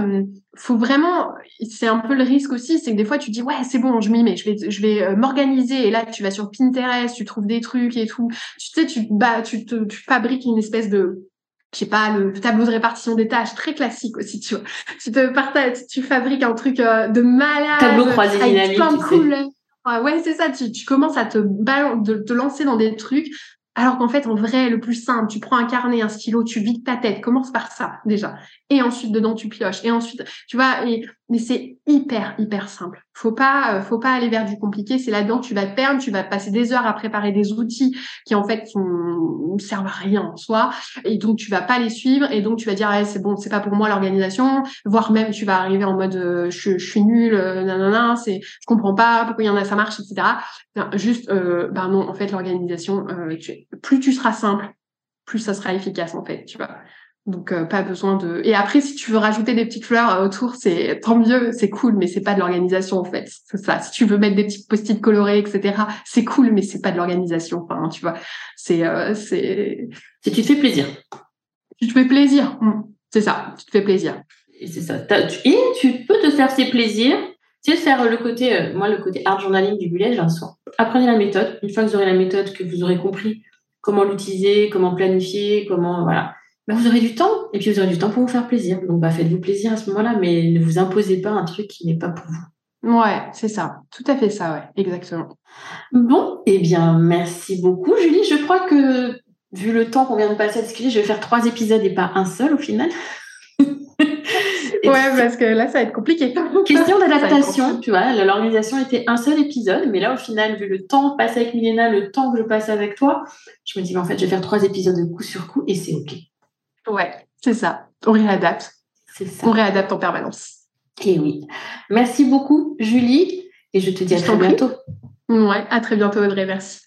faut vraiment, c'est un peu le risque aussi, c'est que des fois tu dis ouais c'est bon, je m'y mets, je vais, je vais euh, m'organiser et là tu vas sur Pinterest, tu trouves des trucs et tout, tu sais tu bah tu te tu fabriques une espèce de je sais pas le tableau de répartition des tâches très classique aussi tu vois, tu te partages, tu fabriques un truc euh, de malade, tableau croisé avec plein de couleurs. Ouais, c'est ça, tu, tu commences à te, de, te lancer dans des trucs alors qu'en fait, en vrai, le plus simple, tu prends un carnet, un stylo, tu vides ta tête. Commence par ça, déjà. Et ensuite, dedans, tu pioches. Et ensuite, tu vois, mais c'est hyper, hyper simple. Faut pas, euh, faut pas aller vers du compliqué. C'est là-dedans que tu vas te perdre. Tu vas passer des heures à préparer des outils qui, en fait, sont, servent à rien en soi. Et donc, tu vas pas les suivre. Et donc, tu vas dire, ouais, c'est bon, c'est pas pour moi l'organisation. Voire même, tu vas arriver en mode, euh, je, je, suis nul, euh, nanana, c'est, je comprends pas pourquoi il y en a, ça marche, etc. juste, euh, ben non, en fait, l'organisation, plus tu seras simple, plus ça sera efficace, en fait, tu vois. Donc euh, pas besoin de. Et après, si tu veux rajouter des petites fleurs euh, autour, c'est tant mieux, c'est cool, mais c'est pas de l'organisation en fait. C'est ça. Si tu veux mettre des petits post-it colorés, etc., c'est cool, mais c'est pas de l'organisation. Enfin, tu vois, c'est euh, c'est. Si tu te fais plaisir. Tu te fais plaisir. Mmh. C'est ça, tu te fais plaisir. Et c'est ça. Et tu peux te faire ces plaisirs. Tu sais, faire le côté, euh, moi, le côté art journaling du bullet, un soin. Apprenez la méthode. Une fois que vous aurez la méthode, que vous aurez compris comment l'utiliser, comment planifier, comment, voilà. Bah, vous aurez du temps. Et puis, vous aurez du temps pour vous faire plaisir. Donc, bah, faites-vous plaisir à ce moment-là, mais ne vous imposez pas un truc qui n'est pas pour vous. Ouais, c'est ça. Tout à fait ça, ouais. Exactement. Bon, eh bien, merci beaucoup, Julie. Je crois que, vu le temps qu'on vient de passer à discuter, je vais faire trois épisodes et pas un seul au final. ouais, parce que là, ça va être compliqué. Question d'adaptation, tu vois. L'organisation était un seul épisode, mais là, au final, vu le temps passé avec Milena, le temps que je passe avec toi, je me dis, en fait, je vais faire trois épisodes de coup sur coup et c'est OK. Ouais, c'est ça. On réadapte. C'est ça. On réadapte en permanence. Et oui. Merci beaucoup, Julie, et je te dis à très bientôt. Ouais, à très bientôt, Audrey. Merci.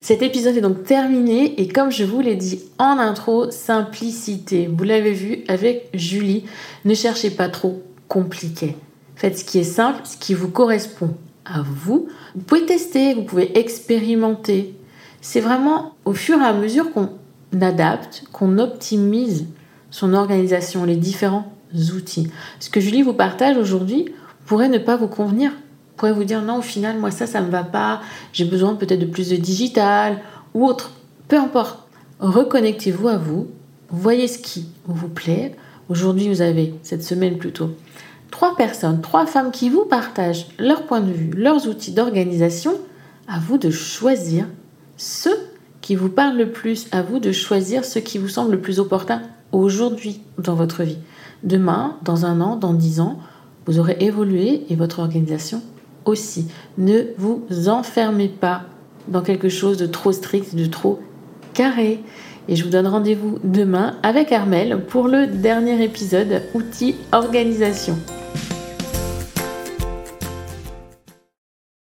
Cet épisode est donc terminé et comme je vous l'ai dit en intro, simplicité. Vous l'avez vu avec Julie, ne cherchez pas trop compliqué. Faites ce qui est simple, ce qui vous correspond à vous. Vous pouvez tester, vous pouvez expérimenter. C'est vraiment au fur et à mesure qu'on adapte, qu'on optimise son organisation, les différents outils. Ce que Julie vous partage aujourd'hui pourrait ne pas vous convenir pourrait vous dire non, au final, moi ça, ça me va pas, j'ai besoin peut-être de plus de digital ou autre. Peu importe. Reconnectez-vous à vous, voyez ce qui vous plaît. Aujourd'hui, vous avez, cette semaine plutôt, trois personnes, trois femmes qui vous partagent leur point de vue, leurs outils d'organisation. À vous de choisir ce qui vous parle le plus, à vous de choisir ce qui vous semble le plus opportun aujourd'hui dans votre vie. Demain, dans un an, dans dix ans, vous aurez évolué et votre organisation aussi. Ne vous enfermez pas dans quelque chose de trop strict, de trop carré. Et je vous donne rendez-vous demain avec Armel pour le dernier épisode Outils Organisation.